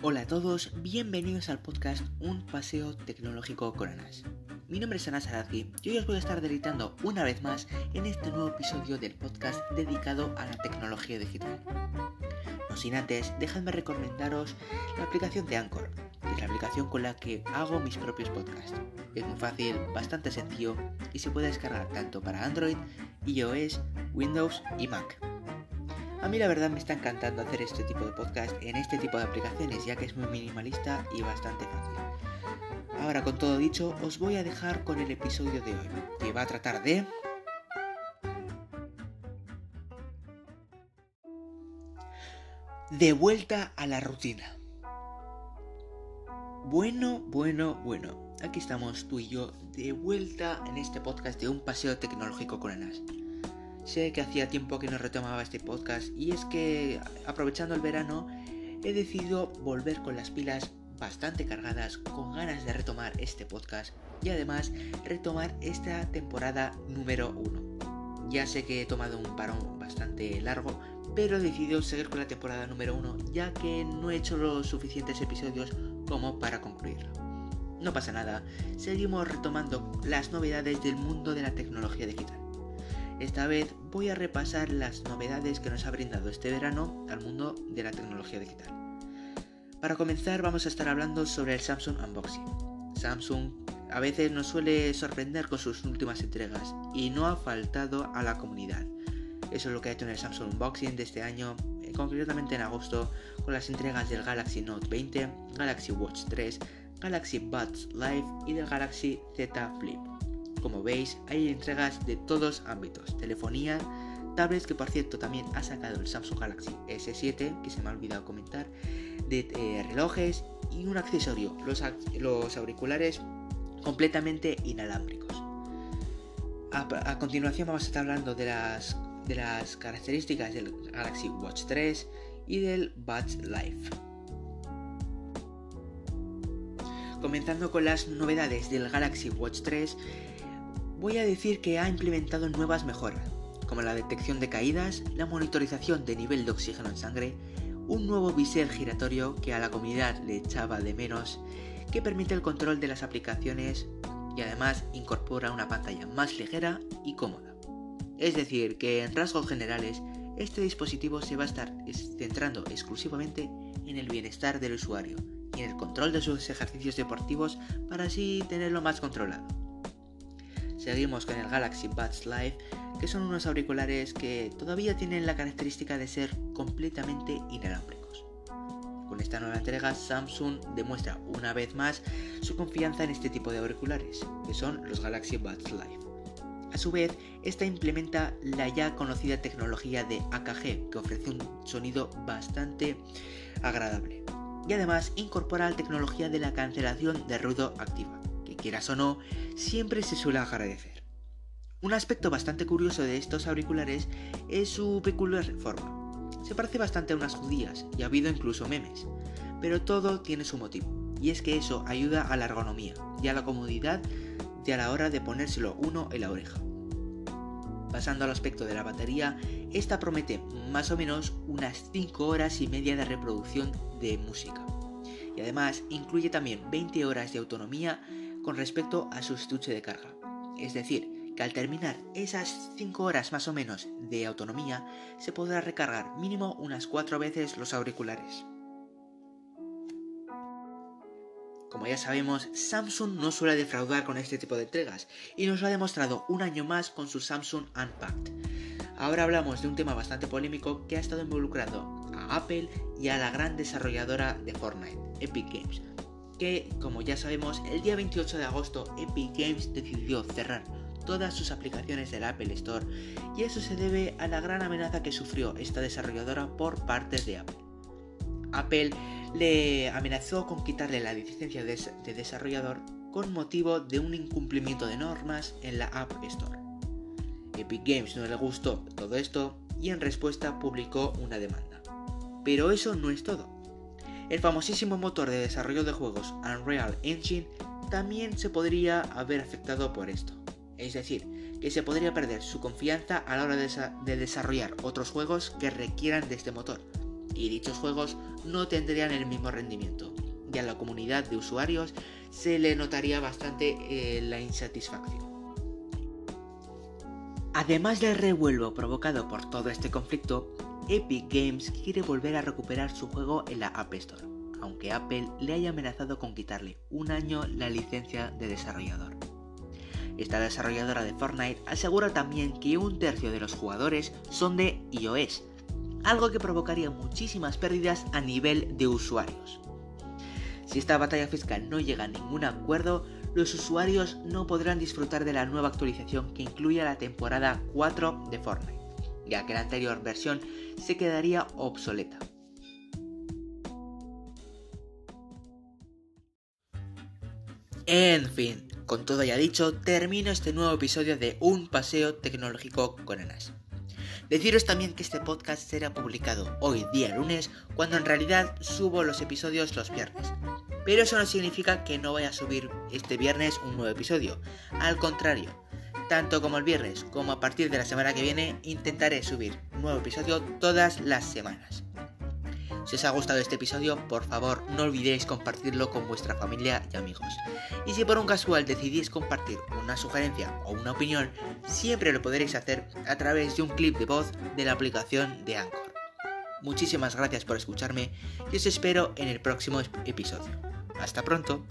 Hola a todos, bienvenidos al podcast Un Paseo Tecnológico con Anas. Mi nombre es Anas Arazki y hoy os voy a estar deleitando una vez más en este nuevo episodio del podcast dedicado a la tecnología digital. No sin antes, dejadme recomendaros la aplicación de Anchor, que es la aplicación con la que hago mis propios podcasts. Es muy fácil, bastante sencillo y se puede descargar tanto para Android, iOS, Windows y Mac. A mí la verdad me está encantando hacer este tipo de podcast en este tipo de aplicaciones ya que es muy minimalista y bastante fácil. Ahora con todo dicho os voy a dejar con el episodio de hoy que va a tratar de... De vuelta a la rutina. Bueno, bueno, bueno. Aquí estamos tú y yo de vuelta en este podcast de un paseo tecnológico con Anas. Sé que hacía tiempo que no retomaba este podcast y es que aprovechando el verano he decidido volver con las pilas bastante cargadas, con ganas de retomar este podcast y además retomar esta temporada número 1. Ya sé que he tomado un parón bastante largo, pero he decidido seguir con la temporada número 1 ya que no he hecho los suficientes episodios como para concluirlo. No pasa nada, seguimos retomando las novedades del mundo de la tecnología digital. Esta vez voy a repasar las novedades que nos ha brindado este verano al mundo de la tecnología digital. Para comenzar vamos a estar hablando sobre el Samsung Unboxing. Samsung a veces nos suele sorprender con sus últimas entregas y no ha faltado a la comunidad. Eso es lo que ha hecho en el Samsung Unboxing de este año, eh, concretamente en agosto, con las entregas del Galaxy Note 20, Galaxy Watch 3, Galaxy Buds Live y del Galaxy Z Flip. Como veis, hay entregas de todos ámbitos, telefonía, tablets que por cierto también ha sacado el Samsung Galaxy S7, que se me ha olvidado comentar, de eh, relojes y un accesorio, los, los auriculares completamente inalámbricos. A, continuación vamos a estar hablando de las, de las características del Galaxy Watch 3 y del Buds Live. Comenzando con las novedades del Galaxy Watch 3, voy a decir que ha implementado nuevas mejoras, como la detección de caídas, la monitorización de nivel de oxígeno en sangre, un nuevo bisel giratorio que a la comunidad le echaba de menos, que permite el control de las aplicaciones y además incorpora una pantalla más ligera y cómoda. Es decir, que en rasgos generales, este dispositivo se va a estar centrando exclusivamente en el bienestar del usuario y en el control de sus ejercicios deportivos para así tenerlo más controlado. Seguimos con el Galaxy Buds Live, que son unos auriculares que todavía tienen la característica de ser completamente inalámbricos. Con esta nueva entrega, Samsung demuestra una vez más su confianza en este tipo de auriculares, que son los Galaxy Buds Live. A su vez, esta implementa la ya conocida tecnología de AKG, que ofrece un sonido bastante agradable. Y además incorpora la tecnología de la cancelación de ruido activa, quieras o no, siempre se suele agradecer. Un aspecto bastante curioso de estos auriculares es su peculiar forma. Se parece bastante a unas judías y ha habido incluso memes, pero todo tiene su motivo, y es que eso ayuda a la ergonomía y a la comodidad de a la hora de ponérselo uno en la oreja. Pasando al aspecto de la batería, esta promete más o menos unas 5 horas y media de reproducción de música. Y además incluye también 20 horas de autonomía con respecto a su estuche de carga. Es decir, que al terminar esas 5 horas más o menos de autonomía, se podrá recargar mínimo unas 4 veces los auriculares. Como ya sabemos, Samsung no suele defraudar con este tipo de entregas y nos lo ha demostrado un año más con su Samsung Unpacked. Ahora hablamos de un tema bastante polémico que ha estado involucrando a Apple y a la gran desarrolladora de Fortnite, Epic Games, que, como ya sabemos, el día 28 de agosto Epic Games decidió cerrar todas sus aplicaciones del Apple Store y eso se debe a la gran amenaza que sufrió esta desarrolladora por parte de Apple. Apple le amenazó con quitarle la licencia de desarrollador con motivo de un incumplimiento de normas en la App Store. Epic Games no le gustó todo esto y en respuesta publicó una demanda. Pero eso no es todo. El famosísimo motor de desarrollo de juegos Unreal Engine también se podría haber afectado por esto. Es decir, que se podría perder su confianza a la hora de, desarrollar otros juegos que requieran de este motor. y dichos juegos no tendrían el mismo rendimiento, y a la comunidad de usuarios se le notaría bastante eh, la insatisfacción. Además del revuelo provocado por todo este conflicto, Epic Games quiere volver a recuperar su juego en la App Store, aunque Apple le haya amenazado con quitarle un año la licencia de desarrollador. Esta desarrolladora de Fortnite asegura también que un tercio de los jugadores son de iOS, algo que provocaría muchísimas pérdidas a nivel de usuarios. Si esta batalla fiscal no llega a ningún acuerdo, los usuarios no podrán disfrutar de la nueva actualización que incluye la temporada 4 de Fortnite, ya que la anterior versión se quedaría obsoleta. En fin, con todo ya dicho, termino este nuevo episodio de Un paseo tecnológico con Enas. Deciros también que este podcast será publicado hoy día lunes, cuando en realidad subo los episodios los viernes. Pero eso no significa que no vaya a subir este viernes un nuevo episodio. Al contrario, tanto como el viernes como a partir de la semana que viene intentaré subir un nuevo episodio todas las semanas. Si os ha gustado este episodio, por favor no olvidéis compartirlo con vuestra familia y amigos. Y si por un casual decidís compartir una sugerencia o una opinión, siempre lo podréis hacer a través de un clip de voz de la aplicación de Anchor. Muchísimas gracias por escucharme y os espero en el próximo episodio. Hasta pronto.